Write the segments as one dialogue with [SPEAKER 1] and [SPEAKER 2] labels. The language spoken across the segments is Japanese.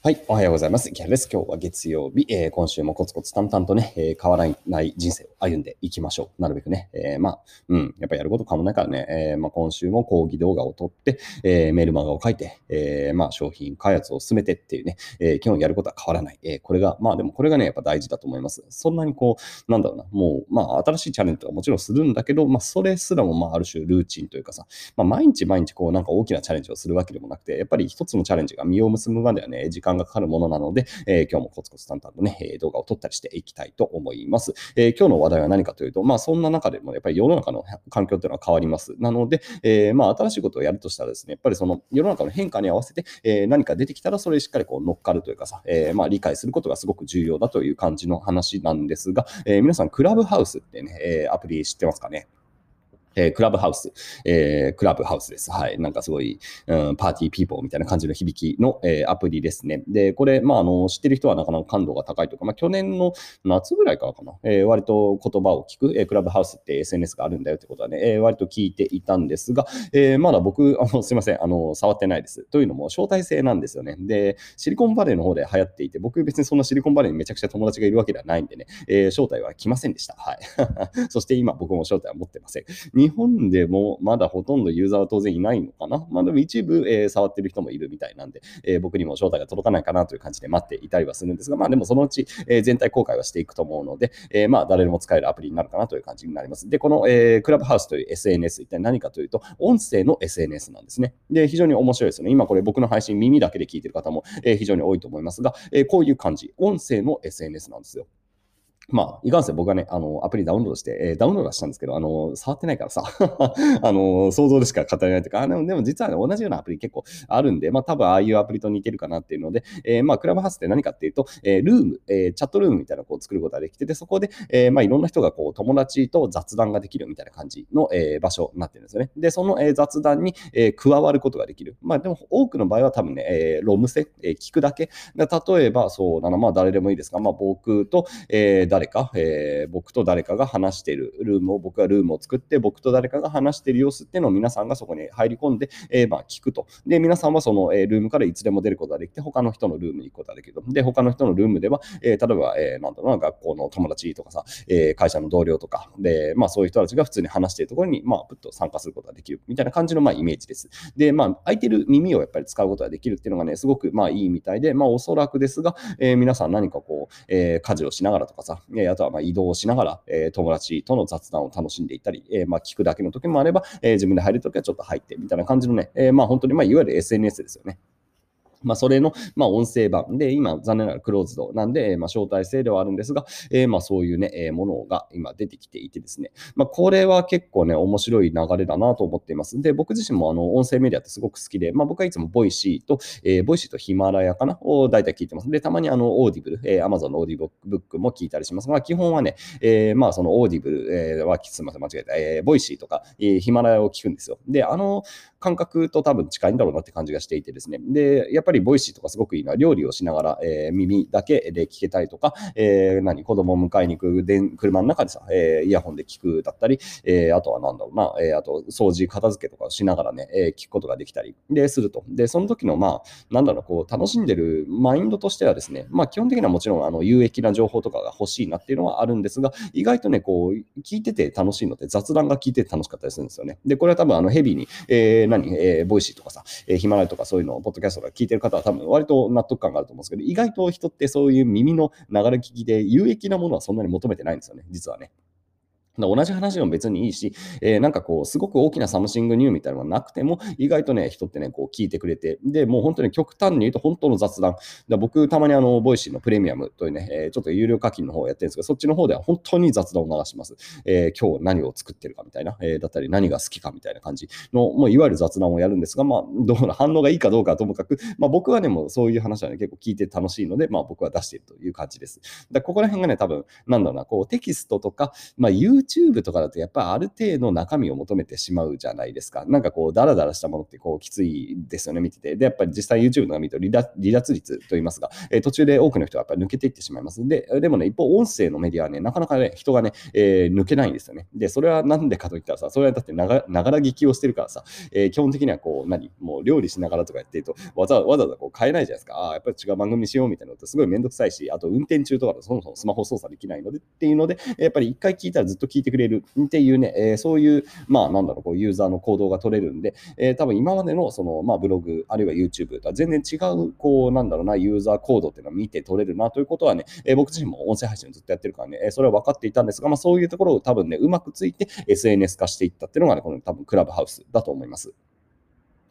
[SPEAKER 1] はい、おはようございます。ギャルです。今日は月曜日、えー、今週もコツコツ淡々とね、えー、変わらない人生を歩んでいきましょう。なるべくね、えー、まあ、うん、やっぱやること変わらないからね、えまあ、今週も講義動画を撮って、えメールマガを書いて、えまあ、商品開発を進めてっていうね、え基本やることは変わらない。えこれが、まあでもこれがね、やっぱ大事だと思います。そんなにこう、なんだろうな、もう、まあ、新しいチャレンジとかもちろんするんだけど、まあ、それすらも、まあ、ある種ルーチンというかさ、まあ、毎日毎日こう、なんか大きなチャレンジをするわけでもなくて、やっぱり一つのチャレンジが実を結ぶまではね、時間間がかかるものなので、えー、今日もコツコツ淡々とね、え動画を撮ったりしていきたいと思います。え、今日の話題は何かというと、まあそんな中でもやっぱり世の中の環境っていうのは変わります。なので、え、まあ新しいことをやるとしたらですね、やっぱりその世の中の変化に合わせて、え何か出てきたらそれしっかりこう乗っかるというかさ、えまあ理解することがすごく重要だという感じの話なんですが、え皆さんクラブハウスってね、えアプリ知ってますかね？えー、クラブハウス、えー、クラブハウスです。はい。なんかすごい、うん、パーティーピーポーみたいな感じの響きの、えー、アプリですね。で、これ、まあ、あの、知ってる人はなかなか感度が高いとか、まあ、去年の夏ぐらいからかな、えー、割と言葉を聞く、えー、クラブハウスって SNS があるんだよってことはね、えー、割と聞いていたんですが、えー、まだ僕、あの、すいません、あの、触ってないです。というのも、招待制なんですよね。で、シリコンバレーの方で流行っていて、僕別にそんなシリコンバレーにめちゃくちゃ友達がいるわけではないんでね、えー、招待は来ませんでした。はい。そして今、僕も招待は持ってません。日日本でもまだほとんどユーザーは当然いないのかな？まあでも一部、えー、触ってる人もいるみたいなんで、えー、僕にも招待が届かないかなという感じで待っていたりはするんですが、まあでもそのうち、えー、全体公開はしていくと思うので、えー、まあ誰でも使えるアプリになるかなという感じになります。で、この、えー、クラブハウスという SNS、一体何かというと、音声の SNS なんですね。で、非常に面白いですよね。今これ僕の配信耳だけで聞いてる方も、えー、非常に多いと思いますが、えー、こういう感じ、音声の SNS なんですよ。まあ、いかんせん僕はね、あの、アプリダウンロードして、えー、ダウンロードしたんですけど、あの、触ってないからさ、あの、想像でしか語れないとか、あでもでも実はね、同じようなアプリ結構あるんで、まあ多分ああいうアプリと似てるかなっていうので、えー、まあクラブハウスって何かっていうと、えー、ルーム、えー、チャットルームみたいなのをこう作ることができてて、そこで、えー、まあいろんな人がこう友達と雑談ができるみたいな感じの、えー、場所になってるんですよね。で、その、えー、雑談に、えー、加わることができる。まあでも多くの場合は多分ね、えー、ロムセ、えー、聞くだけ。例えば、そうだな、まあ誰でもいいですが、まあ僕と、えー、誰か、えー、僕と誰かが話しているルームを、僕がルームを作って、僕と誰かが話している様子っていうのを皆さんがそこに入り込んで、えー、まあ聞くと。で、皆さんはその、え、ルームからいつでも出ることができて、他の人のルームに行くことができると。で、他の人のルームでは、え、例えば、えー、なんだろうな、学校の友達とかさ、え、会社の同僚とか、で、まあそういう人たちが普通に話しているところに、まあ、ぷっと参加することができるみたいな感じの、まあ、イメージです。で、まあ、空いてる耳をやっぱり使うことができるっていうのがね、すごく、まあ、いいみたいで、まあ、おそらくですが、え、皆さん何かこう、え、家事をしながらとかさ、え、あとはまあ移動しながら、えー、友達との雑談を楽しんでいたり、えー、まあ聞くだけの時もあれば、えー、自分で入るときはちょっと入ってみたいな感じのね、えー、まあ本当にまあいわゆる SNS ですよね。まあ、それの、まあ、音声版で、今、残念ながらクローズドなんで、まあ、招待制ではあるんですが、えー、まあ、そういうね、えー、ものが今出てきていてですね、まあ、これは結構ね、面白い流れだなと思っています。で、僕自身も、あの、音声メディアってすごく好きで、まあ、僕はいつも Voicy と、えー、 Voicy とヒマラヤかなを大体聞いてます。で、たまにあの、 Audible、えー、Amazon のオーディオブックも聞いたりしますが、基本はね、えー、まあ、その Audible、えー、は、すみません、間違えた、えー、 Voicy とか、えー、ヒマラヤを聞くんですよ。で、あの感覚と多分近いんだろうなって感じがしていてですね、で、やっぱり Voicy とかすごくいいのは料理をしながら、えー、耳だけで聞けたりとか、えー、何、子供を迎えに行くで車の中でさ、えー、イヤホンで聞くだったり、えー、あとはなんだろうな、えー、あと掃除、片付けとかをしながらね、えー、聞くことができたりですると。で、その時の、まあ、なんだろう、こう、楽しんでるマインドとしてはですね、まあ、基本的にはもちろん、あの、有益な情報とかが欲しいなっていうのはあるんですが、意外とね、こう、聞いてて楽しいので、雑談が聞いてて楽しかったりするんですよね。で、これは多分、あの、ヘビーに、えー、何、えー、 Voicy とかさ、えー、ヒマラヤとかそういうのを、ポッドキャストとか聞いてる方は多分、割と納得感があると思うんですけど、意外と人ってそういう耳の流れ聞きで有益なものはそんなに求めてないんですよね、実はね。同じ話でも別にいいし、えー、なんかこう、すごく大きな something new みたいなのがなくても、意外とね、人ってね、こう聞いてくれて、で、もう本当に極端に言うと本当の雑談。だ僕、たまにあの、 Voicy のプレミアムというね、えー、ちょっと有料課金の方をやってるんですけど、そっちの方では本当に雑談を流します。えー、今日何を作ってるかみたいな、えー、だったり何が好きかみたいな感じの、もういわゆる雑談をやるんですが、まあ、どうな反応がいいかどうかはともかく、まあ僕はね、もうそういう話はね、結構聞いて楽しいので、まあ僕は出しているという感じです。だここら辺がね、多分、なんだろうな、こうテキストとか、まあ YouTube YouTube とかだとやっぱある程度中身を求めてしまうじゃないですか。なんかこう、ダラダラしたものってこう、きついですよね、見てて。で、やっぱり実際 YouTube とか見ると離脱離脱率といいますか、えー、途中で多くの人はやっぱり抜けていってしまいます。で、でもね、一方、音声のメディアはね、なかなかね、人がね、えー、抜けないんですよね。で、それはなんでかといったらさ、それはだってながら聞きをしてるからさ、えー、基本的にはこう、何、もう料理しながらとかやってると、わざわざこう変えないじゃないですか。ああ、やっぱり違う番組しようみたいなのってすごいめんどくさいし、あと運転中とかだとそもそもスマホ操作できないのでっていうので、やっぱり一回聞いたらずっと聞い聞いてくれるっていうね、え、そういう、まあなんだろう、こうユーザーの行動が取れるんで、えー、多分今までのその、まあブログ、あるいは YouTube とは全然違う、こうなんだろうな、ユーザー行動っていうのを見て取れるなということはね、え、僕自身も音声配信ずっとやってるからね、えそれは分かっていたんですが、まあそういうところを多分ね、うまくついて SNS 化していったっていうのがね、この多分クラブハウスだと思います。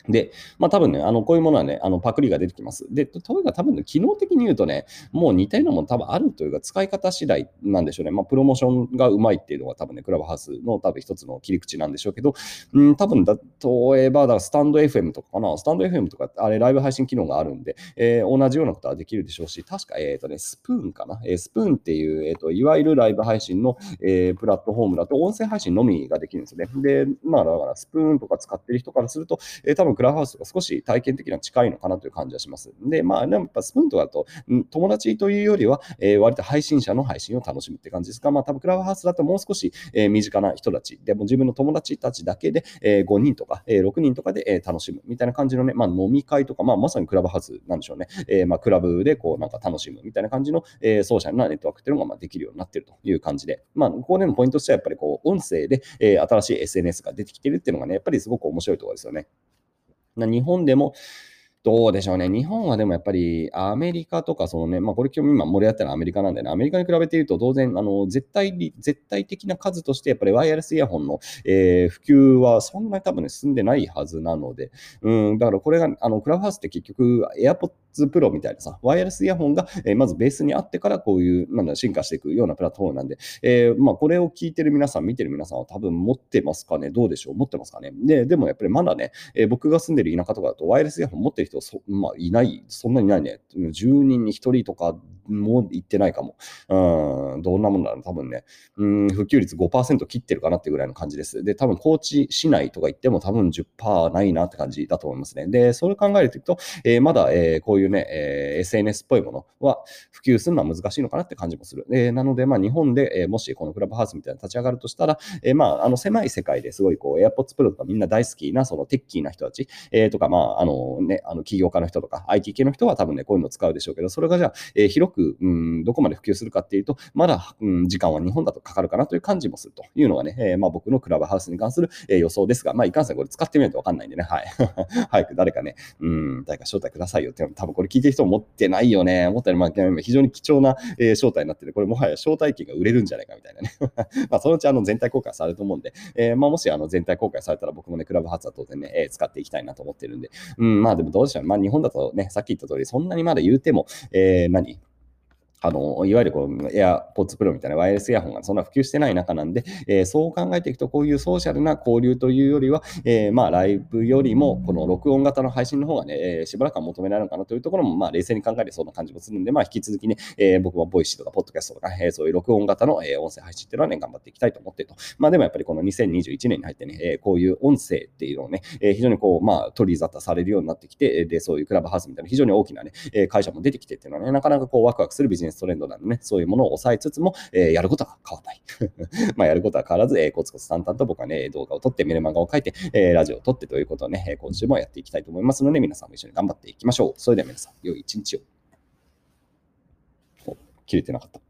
[SPEAKER 1] で、まあ多分ね、あの、こういうものはね、あの、パクリが出てきます。で、というか多分ね、機能的に言うとね、もう似たようなもの多分あるというか、使い方次第なんでしょうね。まあ、プロモーションがうまいっていうのが多分ね、クラブハウスの多分一つの切り口なんでしょうけど、うん、多分だ、例えば、だスタンド FM とかかな、スタンド FM とか、あれ、ライブ配信機能があるんで、えー、同じようなことはできるでしょうし、確か、えっ、ー、とね、スプーンかな？えー、スプーンっていう、えっ、と、いわゆるライブ配信の、えー、プラットフォームだと、音声配信のみができるんですよね。で、まあ、だから、スプーンとか使ってる人からすると、えー、多分クラブハウスが少し体験的には近いのかなという感じはします。で、まあ、でもやっぱスプーンとかだと、友達というよりは、えー、割と配信者の配信を楽しむって感じですが、まあ、多分クラブハウスだともう少し、えー、身近な人たち、でも自分の友達たちだけで、えー、5人とか、えー、6人とかで、えー、楽しむみたいな感じのね、まあ、飲み会とか、まあ、まさにクラブハウスなんでしょうね。えー、まあ、クラブでこう、なんか楽しむみたいな感じの、えー、ソーシャルなネットワークっていうのがまあできるようになってるという感じで、まあ、ここでのポイントとしてはやっぱりこう、音声で、えー、新しい SNS が出てきてるっていうのがね、やっぱりすごく面白いところですよね。日本でも、どうでしょうね。日本はでもやっぱりアメリカとか、そのね、まあこれ今日今盛り上がったのはアメリカなんでね、アメリカに比べて言うと当然、あの、絶対、絶対的な数としてやっぱりワイヤレスイヤホンの、えー、普及はそんなに多分ね、進んでないはずなので、うん、だからこれが、あの、クラブハウスって結局、エアポッド Pro みたいなさ、ワイヤレスイヤホンが、え、まずベースにあってからこういう、なんだ、進化していくようなプラットフォームなんで、えー、まあこれを聞いてる皆さん、見てる皆さんは多分持ってますかね？どうでしょう？持ってますかね？で、でもやっぱりまだね、えー、僕が住んでる田舎とかだとワイヤレスイヤホン持ってる人そ、まあ、いない、そんなにないね。10人に1人とかもう行ってないかも。うん、どんなもんだろう多分ね、うん、普及率5%切ってるかなってぐらいの感じです。で、多分高知市内とか行っても多分10%ないなって感じだと思いますね。で、それ考えるといくと、えー、まだ、えー、こういうね、えー、SNS っぽいものは普及するのは難しいのかなって感じもする。えー、なので、まあ日本で、えー、もしこのクラブハウスみたいな立ち上がるとしたら、えー、まああの狭い世界ですごいこう AirPods Pro とかみんな大好きなそのテッキーな人たち、えー、とか、まああのね、あの起業家の人とか IT 系の人は多分ね、こういうのを使うでしょうけど、それがじゃあ、えー、広く、うん、どこまで普及するかっていうと、まだ、うん、時間は日本だとかかるかなという感じもするというのがね、えー、まあ、僕のクラブハウスに関する、えー、予想ですが、まあ、いかんせんこれ使ってみないとわかんないんでね、はい。早く誰かね、うん、誰か招待くださいよって、多分これ聞いてる人も持ってないよね。思ったより、まあ、非常に貴重な、えー、招待になってて、これもはや招待券が売れるんじゃないかみたいなね。まあ、そのうちあの全体公開されると思うんで、えー、まあ、もしあの全体公開されたら僕もね、クラブハウスは当然ね、えー、使っていきたいなと思ってるんで、うん、まあでもどうでしょうね。まあ、日本だとね、さっき言った通り、そんなにまだ言うても、えー、何？あの、いわゆるこう AirPods Pro みたいなワイヤレスイヤホンがそんな普及してない中なんで、えー、そう考えていくと、こういうソーシャルな交流というよりは、えー、まあ、ライブよりも、この録音型の配信の方がね、えー、しばらくは求められるのかなというところも、まあ、冷静に考えてそうな感じもするんで、まあ、引き続きね、え、僕も Voicy とか、ポッドキャストとか、え、そういう録音型の、え、音声配信っていうのはね、頑張っていきたいと思ってると。まあ、でもやっぱりこの2021年に入ってね、え、こういう音声っていうのをね、え、非常にこう、まあ、取り沙汰されるようになってきて、で、そういうクラブハウスみたいな非常に大きなね、会社も出てきてっていうのはね、なかなかこう、ワクワクするビジネスネストレンドなんでね、そういうものを抑えつつも、えー、やることは変わらない。まあ、やることは変わらず、えー、コツコツ淡々と僕はね、動画を撮って、メルマガを書いて、えー、ラジオを撮ってということをね、今週もやっていきたいと思いますので、皆さんも一緒に頑張っていきましょう。それでは皆さん、良い一日を。切れてなかった。